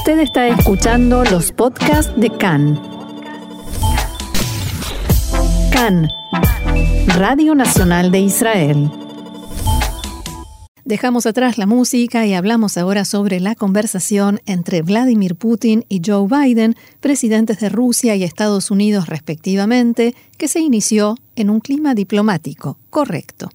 Usted está escuchando los podcasts de CAN. CAN, Radio Nacional de Israel. Dejamos atrás la música y hablamos ahora sobre la conversación entre Vladimir Putin y Joe Biden, presidentes de Rusia y Estados Unidos respectivamente, que se inició en un clima diplomático correcto.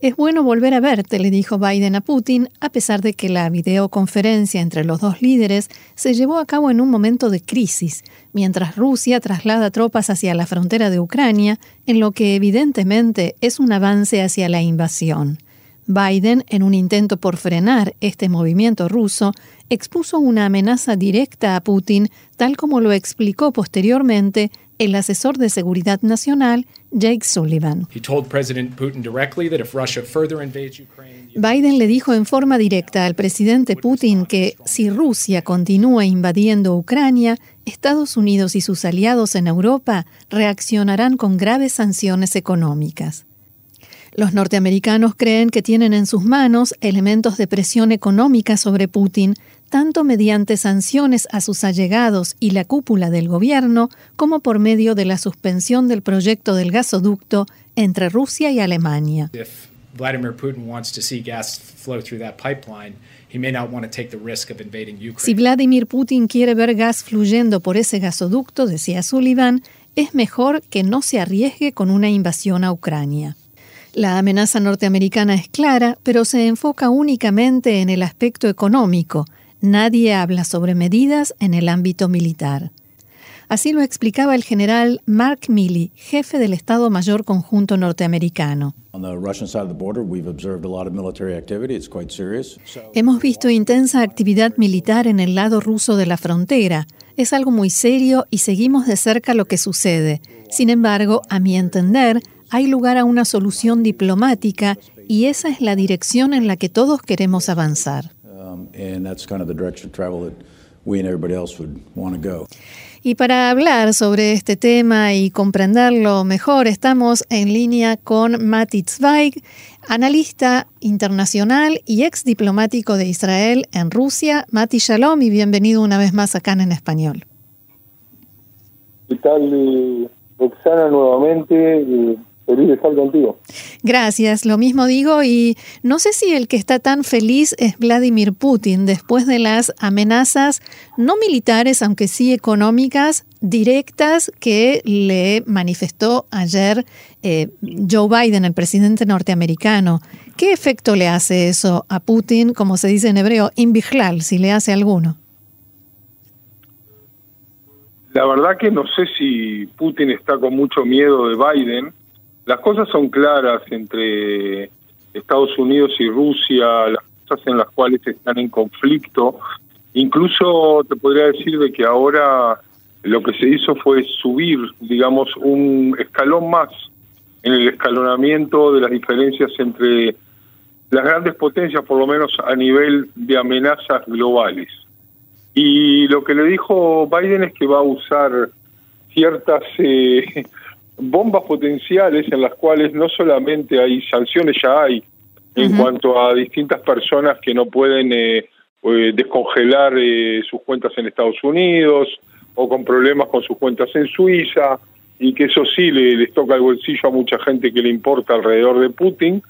Es bueno volver a verte, le dijo Biden a Putin, a pesar de que la videoconferencia entre los dos líderes se llevó a cabo en un momento de crisis, mientras Rusia traslada tropas hacia la frontera de Ucrania, en lo que evidentemente es un avance hacia la invasión. Biden, en un intento por frenar este movimiento ruso, expuso una amenaza directa a Putin, tal como lo explicó posteriormente el asesor de seguridad nacional Jake Sullivan. Biden le dijo en forma directa al presidente Putin que si Rusia continúa invadiendo Ucrania, Estados Unidos y sus aliados en Europa reaccionarán con graves sanciones económicas. Los norteamericanos creen que tienen en sus manos elementos de presión económica sobre Putin, tanto mediante sanciones a sus allegados y la cúpula del gobierno, como por medio de la suspensión del proyecto del gasoducto entre Rusia y Alemania. Si Vladimir Putin quiere ver gas fluyendo por ese gasoducto, decía Sullivan, es mejor que no se arriesgue con una invasión a Ucrania. La amenaza norteamericana es clara, pero se enfoca únicamente en el aspecto económico. Nadie habla sobre medidas en el ámbito militar. Así lo explicaba el general Mark Milley, jefe del Estado Mayor Conjunto norteamericano. Hemos visto intensa actividad militar en el lado ruso de la frontera. Es algo muy serio y seguimos de cerca lo que sucede. Sin embargo, a mi entender, hay lugar a una solución diplomática y esa es la dirección en la que todos queremos avanzar. Y para hablar sobre este tema y comprenderlo mejor, estamos en línea con Mati Zweig, analista internacional y ex diplomático de Israel en Rusia. Mati Shalom y bienvenido una vez más acá en español. ¿Qué tal, Roxana, nuevamente? Feliz estar contigo. Gracias, lo mismo digo y no sé si el que está tan feliz es Vladimir Putin después de las amenazas no militares, aunque sí económicas, directas que le manifestó ayer eh, Joe Biden, el presidente norteamericano. ¿Qué efecto le hace eso a Putin, como se dice en hebreo, invijlal, si le hace alguno? La verdad que no sé si Putin está con mucho miedo de Biden, las cosas son claras entre Estados Unidos y Rusia, las cosas en las cuales están en conflicto. Incluso te podría decir de que ahora lo que se hizo fue subir, digamos, un escalón más en el escalonamiento de las diferencias entre las grandes potencias, por lo menos a nivel de amenazas globales. Y lo que le dijo Biden es que va a usar ciertas eh, bombas potenciales en las cuales no solamente hay sanciones, ya hay en cuanto a distintas personas que no pueden eh, eh, descongelar eh, sus cuentas en Estados Unidos o con problemas con sus cuentas en Suiza y que eso sí le, les toca el bolsillo a mucha gente que le importa alrededor de Putin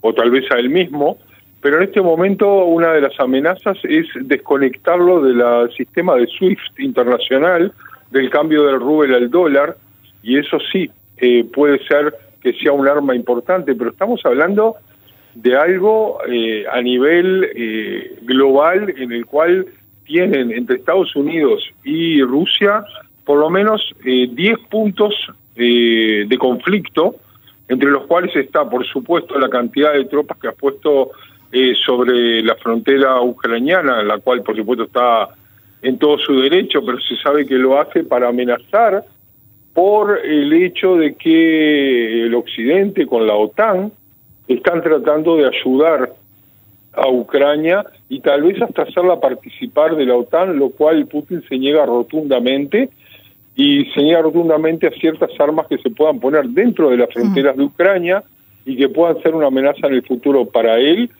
o tal vez a él mismo. Pero en este momento una de las amenazas es desconectarlo del sistema de SWIFT internacional, del cambio del rubel al dólar, y eso sí eh, puede ser que sea un arma importante, pero estamos hablando de algo eh, a nivel eh, global en el cual tienen entre Estados Unidos y Rusia por lo menos 10 puntos de conflicto, entre los cuales está, por supuesto, la cantidad de tropas que ha puesto sobre la frontera ucraniana, la cual, por supuesto, está en todo su derecho, pero se sabe que lo hace para amenazar por el hecho de que el Occidente con la OTAN están tratando de ayudar a Ucrania y tal vez hasta hacerla participar de la OTAN, lo cual Putin se niega rotundamente y se niega rotundamente a ciertas armas que se puedan poner dentro de las fronteras de Ucrania y que puedan ser una amenaza en el futuro para él,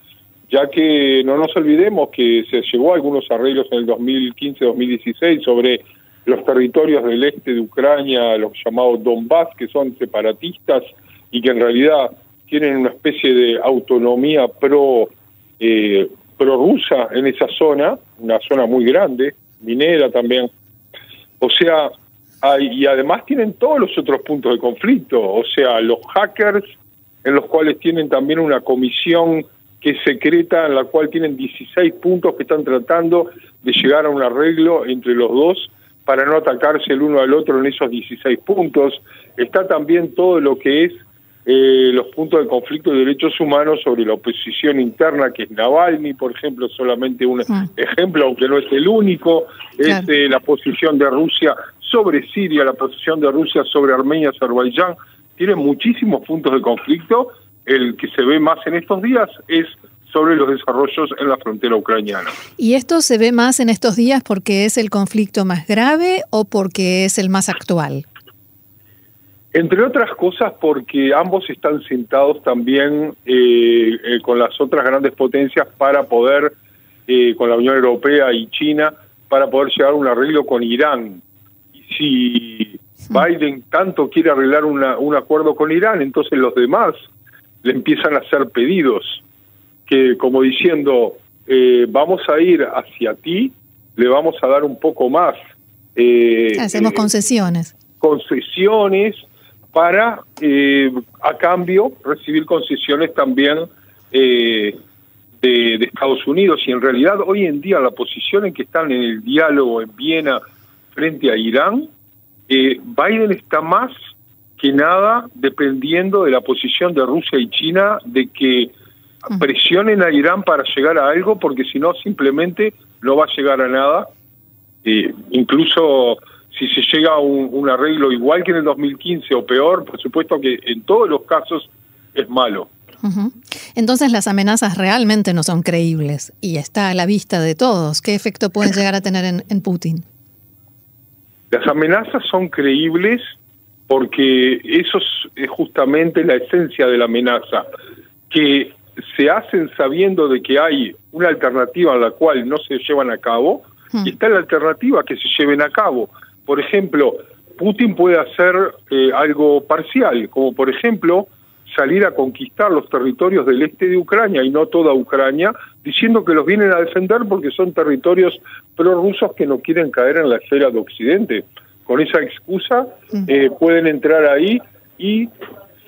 ya que no nos olvidemos que se llegó a algunos arreglos en el 2015-2016 sobre los territorios del este de Ucrania, los llamados Donbass, que son separatistas y que en realidad tienen una especie de autonomía pro eh, prorrusa en esa zona, una zona muy grande, minera también. O sea, y además tienen todos los otros puntos de conflicto, o sea, los hackers, en los cuales tienen también una comisión que es secreta, en la cual tienen 16 puntos que están tratando de llegar a un arreglo entre los dos para no atacarse el uno al otro en esos 16 puntos. Está también todo lo que es eh, los puntos de conflicto de derechos humanos sobre la oposición interna, que es Navalny, por ejemplo, solamente un ejemplo, aunque no es el único, es eh, la posición de Rusia sobre Siria, la posición de Rusia sobre Armenia, Azerbaiyán, tiene muchísimos puntos de conflicto. El que se ve más en estos días es sobre los desarrollos en la frontera ucraniana. ¿Y esto se ve más en estos días porque es el conflicto más grave o porque es el más actual? Entre otras cosas porque ambos están sentados también eh, eh, con las otras grandes potencias para poder, eh, con la Unión Europea y China, para poder llegar a un arreglo con Irán. Si Biden tanto quiere arreglar un acuerdo con Irán, entonces los demás le empiezan a hacer pedidos, que como diciendo, vamos a ir hacia ti, le vamos a dar un poco más. Hacemos concesiones. Concesiones para, eh, a cambio, recibir concesiones también eh, de, Estados Unidos. Y en realidad hoy en día la posición en que están en el diálogo en Viena frente a Irán, eh, Biden está más que nada dependiendo de la posición de Rusia y China de que. Presionen a Irán para llegar a algo, porque si no simplemente no va a llegar a nada. incluso si se llega a un, arreglo igual que en el 2015 o peor, por supuesto que en todos los casos es malo. Entonces las amenazas realmente no son creíbles y está a la vista de todos. ¿Qué efecto pueden llegar a tener en, Putin? Las amenazas son creíbles porque eso es justamente la esencia de la amenaza, que se hacen sabiendo de que hay una alternativa a la cual no se llevan a cabo y está la alternativa que se lleven a cabo. Por ejemplo, Putin puede hacer eh, algo parcial, como por ejemplo salir a conquistar los territorios del este de Ucrania y no toda Ucrania, diciendo que los vienen a defender porque son territorios prorrusos que no quieren caer en la esfera de Occidente. Con esa excusa eh, pueden entrar ahí y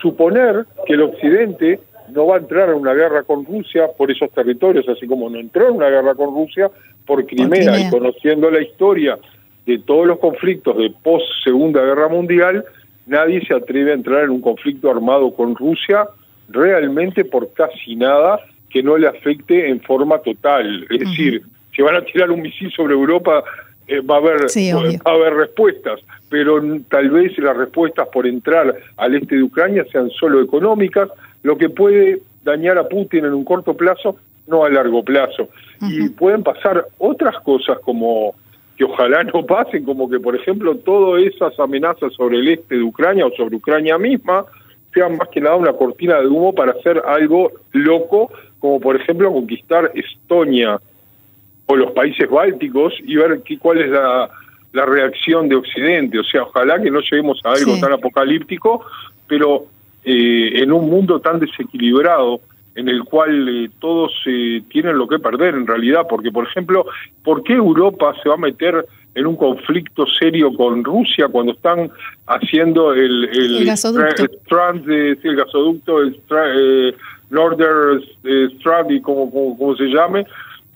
suponer que el Occidente no va a entrar en una guerra con Rusia por esos territorios, así como no entró en una guerra con Rusia por Crimea. y conociendo la historia de todos los conflictos de post Segunda Guerra Mundial, nadie se atreve a entrar en un conflicto armado con Rusia realmente por casi nada que no le afecte en forma total. Es decir, si van a tirar un misil sobre Europa, eh, va, a haber, va a haber respuestas, pero tal vez las respuestas por entrar al este de Ucrania sean solo económicas, lo que puede dañar a Putin en un corto plazo, no a largo plazo. Y pueden pasar otras cosas como que ojalá no pasen, como que, por ejemplo, todas esas amenazas sobre el este de Ucrania o sobre Ucrania misma sean más que nada una cortina de humo para hacer algo loco, como por ejemplo conquistar Estonia o los países bálticos y ver qué, cuál es la, reacción de Occidente. O sea, ojalá que no lleguemos a algo tan apocalíptico, pero eh, en un mundo tan desequilibrado en el cual eh, todos eh, tienen lo que perder en realidad, porque por ejemplo, ¿por qué Europa se va a meter en un conflicto serio con Rusia cuando están haciendo el, el, gasoducto, el, el gasoducto, el eh, Northern Strand y como, como, se llame,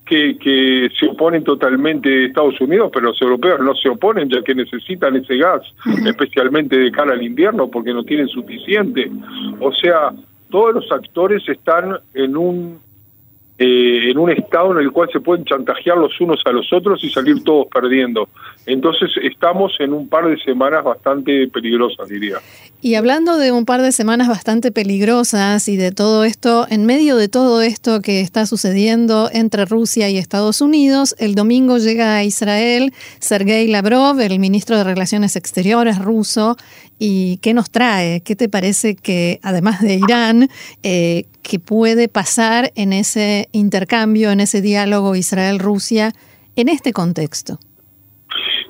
que, que se oponen totalmente Estados Unidos, pero los europeos no se oponen ya que necesitan ese gas, especialmente de cara al invierno, porque no tienen suficiente. O sea, todos los actores están en un eh, en un estado en el cual se pueden chantajear los unos a los otros y salir todos perdiendo. Entonces estamos en un par de semanas bastante peligrosas, diría. Y hablando de un par de semanas bastante peligrosas y de todo esto, en medio de todo esto que está sucediendo entre Rusia y Estados Unidos, el domingo llega a Israel Sergei Lavrov, el ministro de Relaciones Exteriores ruso, ¿Y qué nos trae? ¿Qué te parece que, además de Irán, eh, que puede pasar en ese intercambio, en ese diálogo Israel-Rusia en este contexto?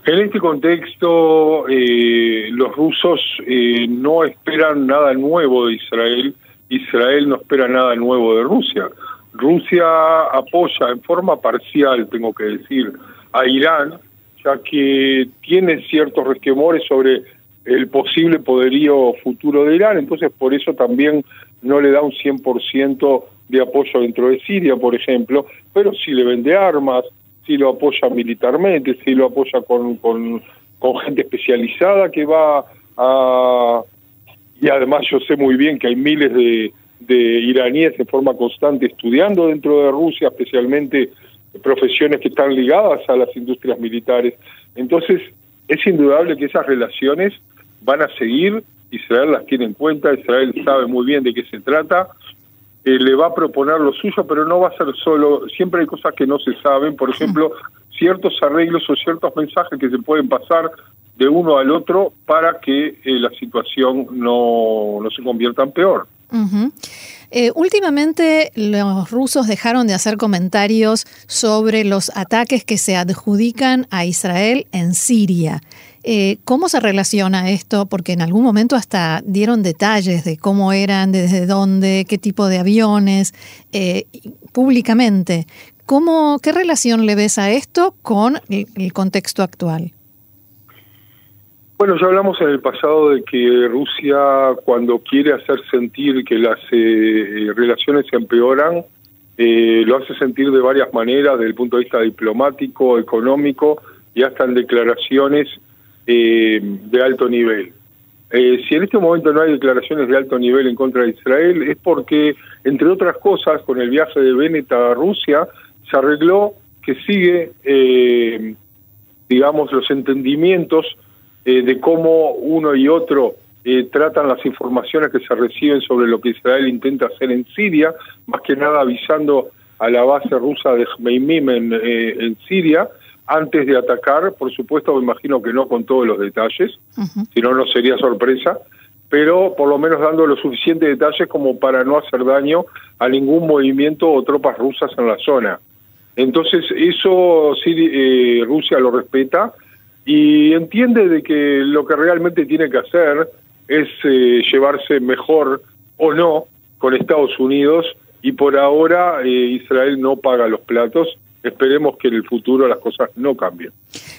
En este contexto, eh, los rusos eh, no esperan nada nuevo de Israel, Israel no espera nada nuevo de Rusia. Rusia apoya en forma parcial, tengo que decir, a Irán, ya que tiene ciertos resquemores sobre el posible poderío futuro de Irán, entonces por eso también no le da un 100% de apoyo dentro de Siria, por ejemplo, pero sí le vende armas, sí lo apoya militarmente, sí lo apoya con, con, gente especializada que va a... Y además yo sé muy bien que hay miles de, de iraníes en forma constante estudiando dentro de Rusia, especialmente profesiones que están ligadas a las industrias militares. Entonces, es indudable que esas relaciones van a seguir, Israel las tiene en cuenta, Israel sabe muy bien de qué se trata, eh, le va a proponer lo suyo, pero no va a ser solo, siempre hay cosas que no se saben, por ejemplo, ciertos arreglos o ciertos mensajes que se pueden pasar de uno al otro para que eh, la situación no, no se convierta en peor. Eh, últimamente los rusos dejaron de hacer comentarios sobre los ataques que se adjudican a Israel en Siria. Eh, ¿Cómo se relaciona esto? Porque en algún momento hasta dieron detalles de cómo eran, desde dónde, qué tipo de aviones, eh, públicamente. ¿Cómo, ¿Qué relación le ves a esto con el contexto actual? Bueno, ya hablamos en el pasado de que Rusia cuando quiere hacer sentir que las eh, relaciones se empeoran, eh, lo hace sentir de varias maneras, desde el punto de vista diplomático, económico y hasta en declaraciones eh, de alto nivel. si en este momento no hay declaraciones de alto nivel en contra de Israel, es porque, entre otras cosas, con el viaje de Bennett a Rusia, se arregló que sigue, digamos, los entendimientos eh, de cómo uno y otro eh, tratan las informaciones que se reciben sobre lo que Israel intenta hacer en Siria, más que nada avisando a la base rusa de Jmeimim en, eh, en Siria, antes de atacar, por supuesto, me imagino que no con todos los detalles, si no, no sería sorpresa, pero por lo menos dando los suficientes detalles como para no hacer daño a ningún movimiento o tropas rusas en la zona. Entonces, eso sí, Rusia lo respeta, y entiende de que lo que realmente tiene que hacer es eh, llevarse mejor o no con Estados Unidos y por ahora eh, Israel no paga los platos. Esperemos que en el futuro las cosas no cambien.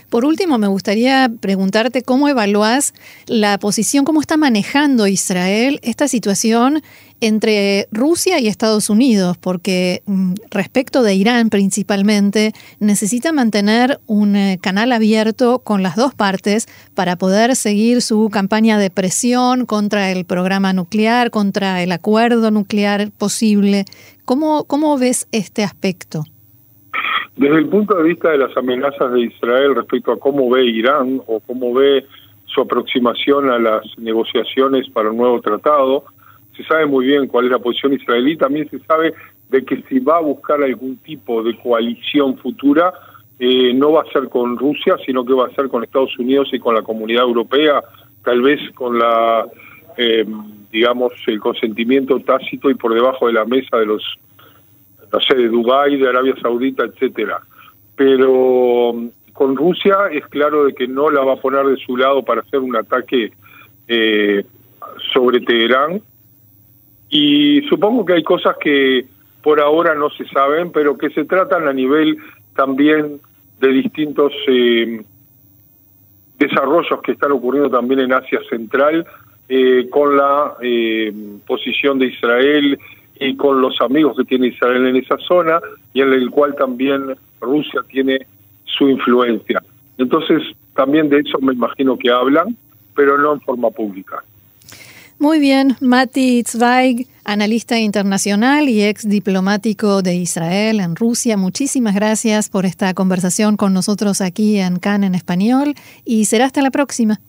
Por último, me gustaría preguntarte cómo evalúas la posición, cómo está manejando Israel esta situación entre Rusia y Estados Unidos, porque mm, respecto de Irán principalmente, necesita mantener un eh, canal abierto con las dos partes para poder seguir su campaña de presión contra el programa nuclear, contra el acuerdo nuclear posible. ¿Cómo, cómo ves este aspecto? Desde el punto de vista de las amenazas de Israel respecto a cómo ve Irán o cómo ve su aproximación a las negociaciones para un nuevo tratado, se sabe muy bien cuál es la posición israelí, también se sabe de que si va a buscar algún tipo de coalición futura, eh, no va a ser con Rusia, sino que va a ser con Estados Unidos y con la comunidad europea, tal vez con la, eh, digamos, el consentimiento tácito y por debajo de la mesa de los, no sé, de Dubái, de Arabia Saudita, etcétera. Pero mm, con Rusia es claro de que no la va a poner de su lado para hacer un ataque eh, sobre Teherán, y supongo que hay cosas que por ahora no se saben, pero que se tratan a nivel también de distintos eh, desarrollos que están ocurriendo también en Asia Central, eh, con la eh, posición de Israel y con los amigos que tiene Israel en esa zona, y en el cual también Rusia tiene su influencia. Entonces, también de eso me imagino que hablan, pero no en forma pública. Muy bien, Mati Zweig, analista internacional y ex diplomático de Israel en Rusia. Muchísimas gracias por esta conversación con nosotros aquí en CAN en español y será hasta la próxima.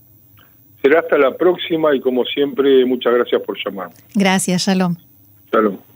Será hasta la próxima y como siempre, muchas gracias por llamar. Gracias, Shalom. Shalom.